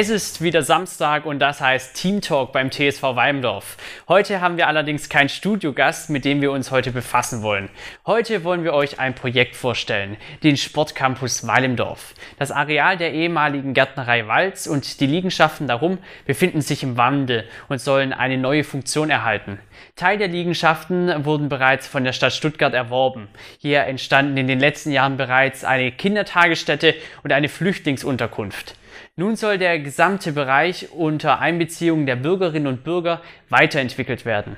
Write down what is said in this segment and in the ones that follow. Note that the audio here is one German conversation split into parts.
Es ist wieder Samstag und das heißt Team Talk beim TSV Weimdorf. Heute haben wir allerdings keinen Studiogast, mit dem wir uns heute befassen wollen. Heute wollen wir euch ein Projekt vorstellen, den Sportcampus Weimdorf. Das Areal der ehemaligen Gärtnerei Walz und die Liegenschaften darum befinden sich im Wandel und sollen eine neue Funktion erhalten. Teil der Liegenschaften wurden bereits von der Stadt Stuttgart erworben. Hier entstanden in den letzten Jahren bereits eine Kindertagesstätte und eine Flüchtlingsunterkunft. Nun soll der gesamte Bereich unter Einbeziehung der Bürgerinnen und Bürger weiterentwickelt werden.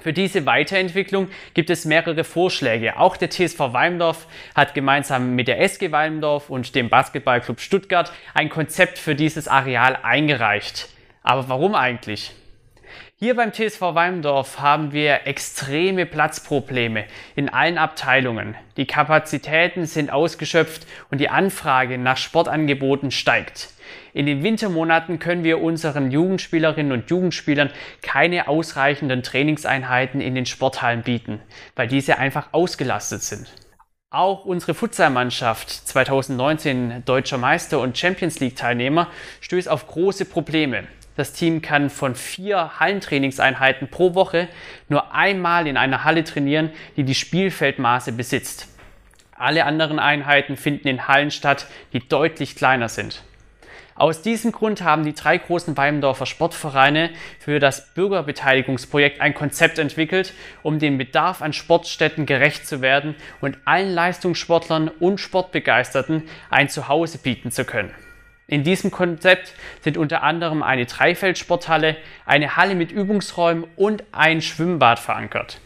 Für diese Weiterentwicklung gibt es mehrere Vorschläge. Auch der TSV Weimdorf hat gemeinsam mit der SG Weimdorf und dem Basketballclub Stuttgart ein Konzept für dieses Areal eingereicht. Aber warum eigentlich? Hier beim TSV Weimdorf haben wir extreme Platzprobleme in allen Abteilungen. Die Kapazitäten sind ausgeschöpft und die Anfrage nach Sportangeboten steigt. In den Wintermonaten können wir unseren Jugendspielerinnen und Jugendspielern keine ausreichenden Trainingseinheiten in den Sporthallen bieten, weil diese einfach ausgelastet sind. Auch unsere Futsalmannschaft, 2019 deutscher Meister und Champions League Teilnehmer, stößt auf große Probleme. Das Team kann von vier Hallentrainingseinheiten pro Woche nur einmal in einer Halle trainieren, die die Spielfeldmaße besitzt. Alle anderen Einheiten finden in Hallen statt, die deutlich kleiner sind. Aus diesem Grund haben die drei großen Weimdorfer Sportvereine für das Bürgerbeteiligungsprojekt ein Konzept entwickelt, um dem Bedarf an Sportstätten gerecht zu werden und allen Leistungssportlern und Sportbegeisterten ein Zuhause bieten zu können. In diesem Konzept sind unter anderem eine Dreifeldsporthalle, eine Halle mit Übungsräumen und ein Schwimmbad verankert.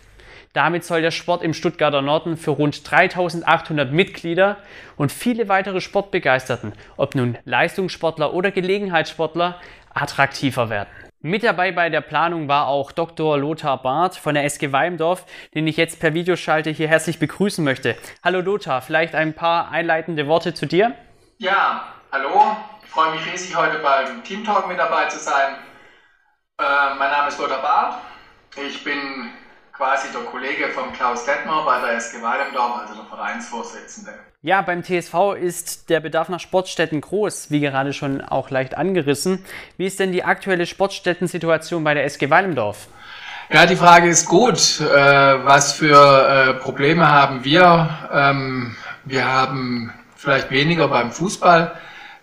Damit soll der Sport im Stuttgarter Norden für rund 3800 Mitglieder und viele weitere Sportbegeisterten, ob nun Leistungssportler oder Gelegenheitssportler, attraktiver werden. Mit dabei bei der Planung war auch Dr. Lothar Barth von der SG Weimdorf, den ich jetzt per Videoschalte hier herzlich begrüßen möchte. Hallo Lothar, vielleicht ein paar einleitende Worte zu dir? Ja, hallo, freue mich riesig, heute beim Team Talk mit dabei zu sein. Äh, mein Name ist Lothar Barth. Ich bin quasi der Kollege von Klaus Detmer bei der SG Weilendorf, also der Vereinsvorsitzende. Ja, beim TSV ist der Bedarf nach Sportstätten groß, wie gerade schon auch leicht angerissen. Wie ist denn die aktuelle Sportstättensituation bei der SG Weilendorf? Ja, die Frage ist gut. Äh, was für äh, Probleme haben wir? Ähm, wir haben vielleicht weniger beim Fußball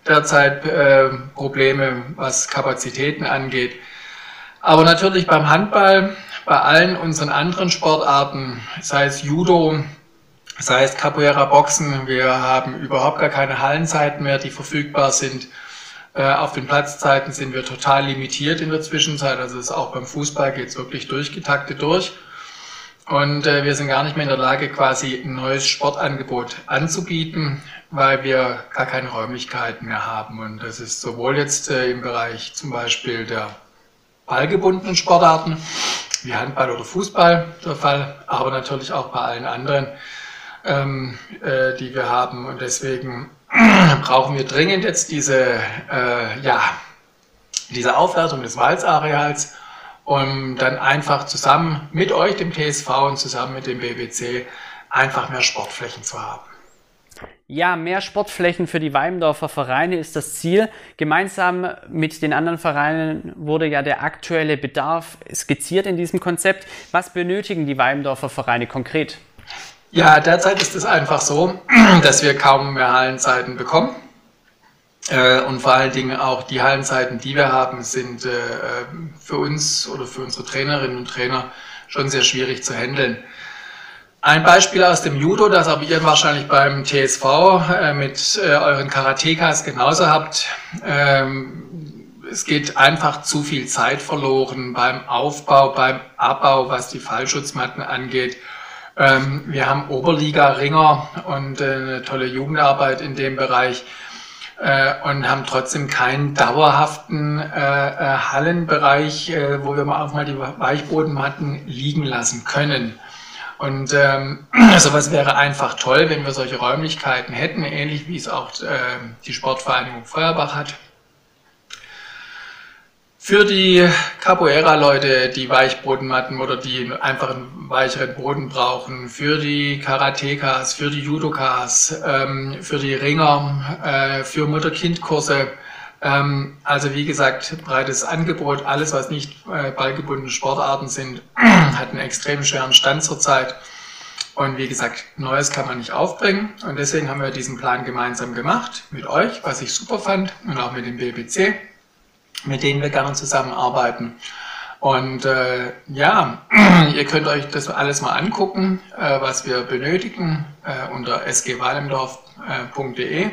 derzeit äh, Probleme, was Kapazitäten angeht. Aber natürlich beim Handball, bei allen unseren anderen Sportarten, sei es Judo, sei es Capoeira Boxen, wir haben überhaupt gar keine Hallenzeiten mehr, die verfügbar sind. Äh, auf den Platzzeiten sind wir total limitiert in der Zwischenzeit. Also ist auch beim Fußball geht es wirklich durchgetaktet durch. Und äh, wir sind gar nicht mehr in der Lage, quasi ein neues Sportangebot anzubieten, weil wir gar keine Räumlichkeiten mehr haben. Und das ist sowohl jetzt äh, im Bereich zum Beispiel der ballgebundenen Sportarten wie Handball oder Fußball der Fall, aber natürlich auch bei allen anderen, ähm, äh, die wir haben. Und deswegen brauchen wir dringend jetzt diese, äh, ja, diese Aufwertung des Walzareals um dann einfach zusammen mit euch, dem TSV und zusammen mit dem BBC, einfach mehr Sportflächen zu haben. Ja, mehr Sportflächen für die Weimdorfer Vereine ist das Ziel. Gemeinsam mit den anderen Vereinen wurde ja der aktuelle Bedarf skizziert in diesem Konzept. Was benötigen die Weimdorfer Vereine konkret? Ja, derzeit ist es einfach so, dass wir kaum mehr Hallenzeiten bekommen. Äh, und vor allen Dingen auch die Hallenzeiten, die wir haben, sind äh, für uns oder für unsere Trainerinnen und Trainer schon sehr schwierig zu handeln. Ein Beispiel aus dem Judo, das aber ihr wahrscheinlich beim TSV äh, mit euren Karatekas genauso habt. Ähm, es geht einfach zu viel Zeit verloren beim Aufbau, beim Abbau, was die Fallschutzmatten angeht. Ähm, wir haben Oberliga-Ringer und eine tolle Jugendarbeit in dem Bereich und haben trotzdem keinen dauerhaften äh, äh, Hallenbereich, äh, wo wir mal auch mal die Weichbodenmatten liegen lassen können. Und ähm, sowas wäre einfach toll, wenn wir solche Räumlichkeiten hätten, ähnlich wie es auch äh, die Sportvereinigung Feuerbach hat. Für die Capoeira-Leute, die Weichbodenmatten oder die einfach einen weicheren Boden brauchen, für die Karatekas, für die Judokas, ähm, für die Ringer, äh, für Mutter-Kind-Kurse, Ähm, also wie gesagt, breites Angebot, alles was nicht äh, ballgebundene Sportarten sind, hat einen extrem schweren Stand zurzeit. Und wie gesagt, Neues kann man nicht aufbringen. Und deswegen haben wir diesen Plan gemeinsam gemacht mit euch, was ich super fand, und auch mit dem BBC, mit denen wir gerne zusammenarbeiten. Und äh, ja, ihr könnt euch das alles mal angucken, äh, was wir benötigen äh, unter sgwalendorf.de.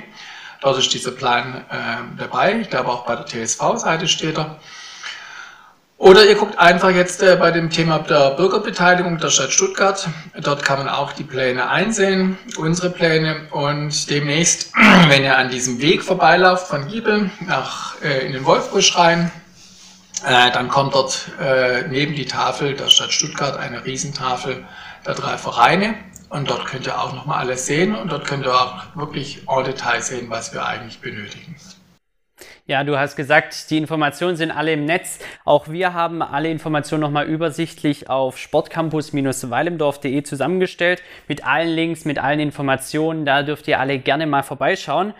Dort ist dieser Plan äh, dabei. Ich glaube auch bei der TSV-Seite steht er. Oder ihr guckt einfach jetzt äh, bei dem Thema der Bürgerbeteiligung der Stadt Stuttgart. Dort kann man auch die Pläne einsehen, unsere Pläne. Und demnächst, wenn ihr an diesem Weg vorbeilauft von Giebel nach, äh, in den Wolfbusch rein, äh, dann kommt dort äh, neben die Tafel der Stadt Stuttgart eine Riesentafel der drei Vereine. Und dort könnt ihr auch nochmal alles sehen und dort könnt ihr auch wirklich en Detail sehen, was wir eigentlich benötigen. Ja, du hast gesagt, die Informationen sind alle im Netz. Auch wir haben alle Informationen nochmal übersichtlich auf sportcampus-weilemdorf.de zusammengestellt mit allen Links, mit allen Informationen. Da dürft ihr alle gerne mal vorbeischauen.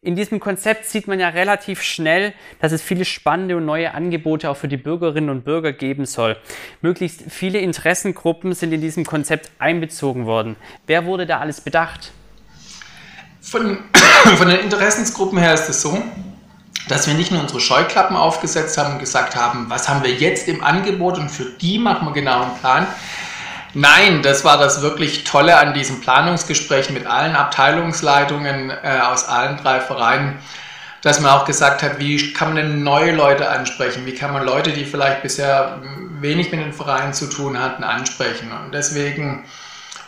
In diesem Konzept sieht man ja relativ schnell, dass es viele spannende und neue Angebote auch für die Bürgerinnen und Bürger geben soll. Möglichst viele Interessengruppen sind in diesem Konzept einbezogen worden. Wer wurde da alles bedacht? Von, von den Interessensgruppen her ist es so, dass wir nicht nur unsere Scheuklappen aufgesetzt haben und gesagt haben, was haben wir jetzt im Angebot und für die machen wir genau einen Plan. Nein, das war das wirklich Tolle an diesem Planungsgespräch mit allen Abteilungsleitungen äh, aus allen drei Vereinen, dass man auch gesagt hat, wie kann man denn neue Leute ansprechen? Wie kann man Leute, die vielleicht bisher wenig mit den Vereinen zu tun hatten, ansprechen? Und deswegen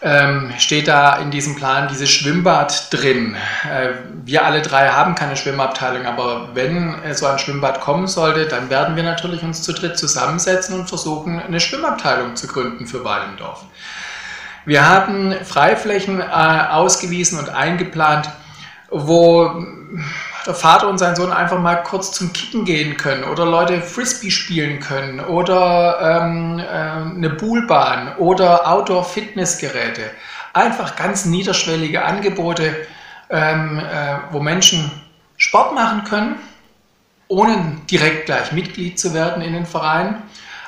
ähm, steht da in diesem Plan dieses Schwimmbad drin. Äh, wir alle drei haben keine Schwimmabteilung, aber wenn so ein Schwimmbad kommen sollte, dann werden wir natürlich uns zu dritt zusammensetzen und versuchen, eine Schwimmabteilung zu gründen für Walendorf. Wir haben Freiflächen äh, ausgewiesen und eingeplant, wo der Vater und sein Sohn einfach mal kurz zum Kicken gehen können oder Leute Frisbee spielen können oder ähm, äh, eine Poolbahn oder Outdoor-Fitnessgeräte. Einfach ganz niederschwellige Angebote, ähm, äh, wo Menschen Sport machen können, ohne direkt gleich Mitglied zu werden in den Vereinen,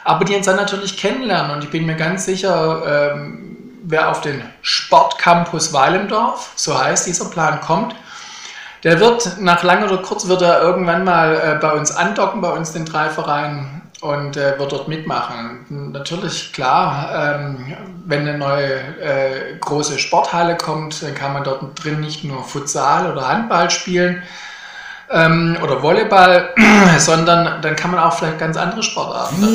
aber die uns dann natürlich kennenlernen. Und ich bin mir ganz sicher, ähm, wer auf den Sportcampus Weilendorf, so heißt dieser Plan, kommt, der wird nach lang oder kurz wird er irgendwann mal äh, bei uns andocken, bei uns den drei Vereinen und äh, wird dort mitmachen. Natürlich, klar, ähm, wenn eine neue äh, große Sporthalle kommt, dann kann man dort drin nicht nur Futsal oder Handball spielen ähm, oder Volleyball, sondern dann kann man auch vielleicht ganz andere Sportarten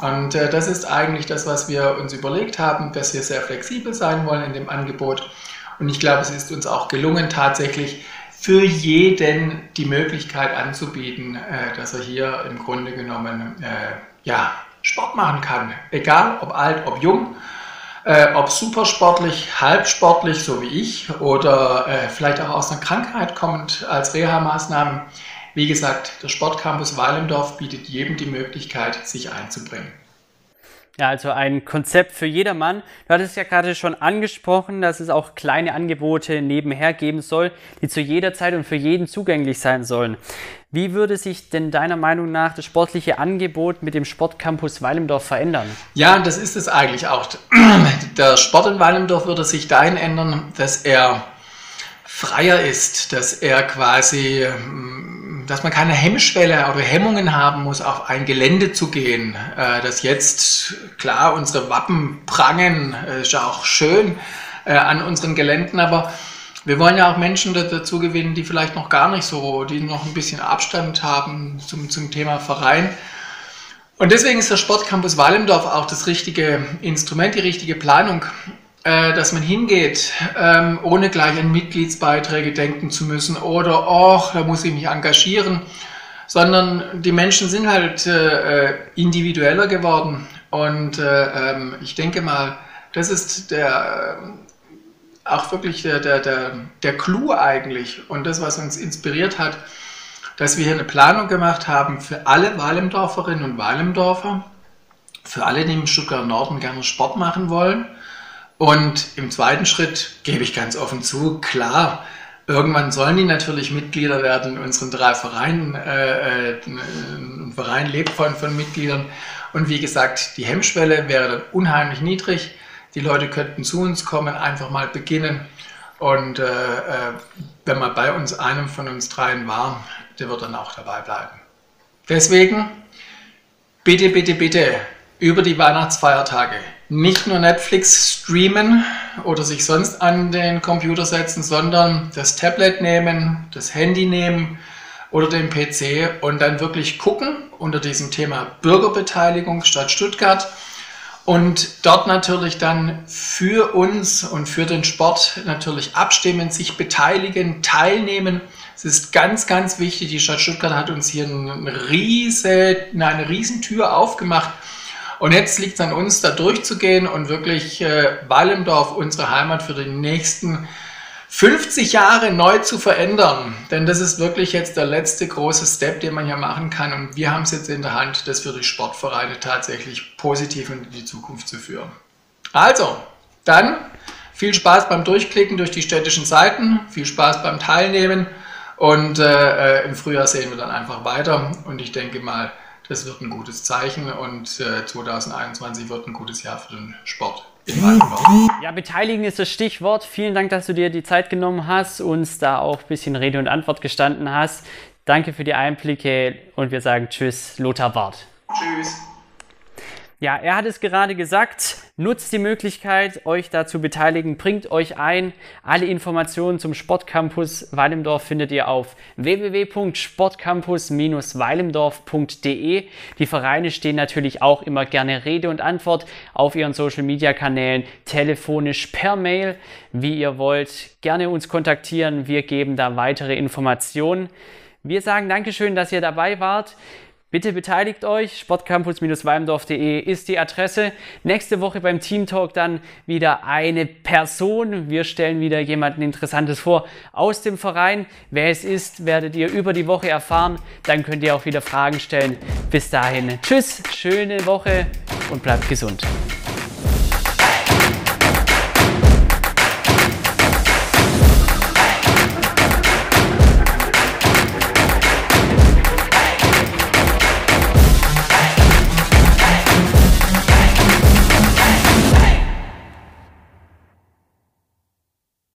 da Und äh, das ist eigentlich das, was wir uns überlegt haben, dass wir sehr flexibel sein wollen in dem Angebot. Und ich glaube, es ist uns auch gelungen, tatsächlich für jeden die Möglichkeit anzubieten, äh, dass er hier im Grunde genommen äh, ja, Sport machen kann. Egal ob alt, ob jung, äh, ob supersportlich, halbsportlich, so wie ich, oder äh, vielleicht auch aus einer Krankheit kommend als Reha-Maßnahmen. Wie gesagt, der Sportcampus Weilendorf bietet jedem die Möglichkeit, sich einzubringen. Ja, also ein Konzept für jedermann. Du hattest ja gerade schon angesprochen, dass es auch kleine Angebote nebenher geben soll, die zu jeder Zeit und für jeden zugänglich sein sollen. Wie würde sich denn deiner Meinung nach das sportliche Angebot mit dem Sportcampus Weilendorf verändern? Ja, das ist es eigentlich auch. Der Sport in Weilendorf würde sich dahin ändern, dass er freier ist, dass er quasi dass man keine Hemmschwelle oder Hemmungen haben muss, auf ein Gelände zu gehen. Äh, dass jetzt, klar, unsere Wappen prangen, äh, ist ja auch schön äh, an unseren Geländen, aber wir wollen ja auch Menschen dazu gewinnen, die vielleicht noch gar nicht so, die noch ein bisschen Abstand haben zum, zum Thema Verein. Und deswegen ist der Sportcampus Wallemdorf auch das richtige Instrument, die richtige Planung äh, dass man hingeht, ähm, ohne gleich an Mitgliedsbeiträge denken zu müssen oder, oh, da muss ich mich engagieren, sondern die Menschen sind halt äh, individueller geworden. Und äh, ähm, ich denke mal, das ist der, auch wirklich der, der, der, der Clou eigentlich und das, was uns inspiriert hat, dass wir hier eine Planung gemacht haben für alle Wallemdorferinnen und Wallemdorfer, für alle, die im Stuttgart Norden gerne Sport machen wollen und im zweiten Schritt gebe ich ganz offen zu, klar, Irgendwann sollen die natürlich Mitglieder werden in unseren drei Vereinen. Äh, äh ein Verein lebt von, von Mitgliedern. Und wie gesagt, die Hemmschwelle wäre dann unheimlich niedrig. Die Leute könnten zu uns kommen, einfach mal beginnen. Und äh, äh, wenn man bei uns einem von uns dreien war, der wird dann auch dabei bleiben. Deswegen, bitte, bitte, bitte, über die Weihnachtsfeiertage nicht nur Netflix streamen oder sich sonst an den Computer setzen, sondern das Tablet nehmen, das Handy nehmen oder den PC und dann wirklich gucken unter diesem Thema Bürgerbeteiligung statt Stuttgart und dort natürlich dann für uns und für den Sport natürlich abstimmen, sich beteiligen, teilnehmen. Es ist ganz, ganz wichtig. Die Stadt Stuttgart hat uns hier eine, riese, eine Riesentür aufgemacht und jetzt liegt es an uns, da durchzugehen und wirklich äh, Wallendorf, unsere Heimat, für die nächsten 50 Jahre neu zu verändern. Denn das ist wirklich jetzt der letzte große Step, den man hier machen kann. Und wir haben es jetzt in der Hand, das für die Sportvereine tatsächlich positiv in die Zukunft zu führen. Also, dann viel Spaß beim Durchklicken durch die städtischen Seiten, viel Spaß beim Teilnehmen und äh, äh im Frühjahr sehen wir dann einfach weiter. Und ich denke mal, das wird ein gutes Zeichen und äh, 2021 wird ein gutes Jahr für den Sport. Ja, beteiligen ist das Stichwort. Vielen Dank, dass du dir die Zeit genommen hast, uns da auch ein bisschen Rede und Antwort gestanden hast. Danke für die Einblicke und wir sagen Tschüss, Lothar Wart. Tschüss. Ja, er hat es gerade gesagt. Nutzt die Möglichkeit, euch da zu beteiligen. Bringt euch ein. Alle Informationen zum Sportcampus Weilimdorf findet ihr auf www.sportcampus-weilimdorf.de. Die Vereine stehen natürlich auch immer gerne Rede und Antwort auf ihren Social Media Kanälen, telefonisch, per Mail, wie ihr wollt. Gerne uns kontaktieren. Wir geben da weitere Informationen. Wir sagen Dankeschön, dass ihr dabei wart. Bitte beteiligt euch. Sportcampus-weimdorf.de ist die Adresse. Nächste Woche beim Team Talk dann wieder eine Person. Wir stellen wieder jemanden Interessantes vor aus dem Verein. Wer es ist, werdet ihr über die Woche erfahren. Dann könnt ihr auch wieder Fragen stellen. Bis dahin. Tschüss, schöne Woche und bleibt gesund.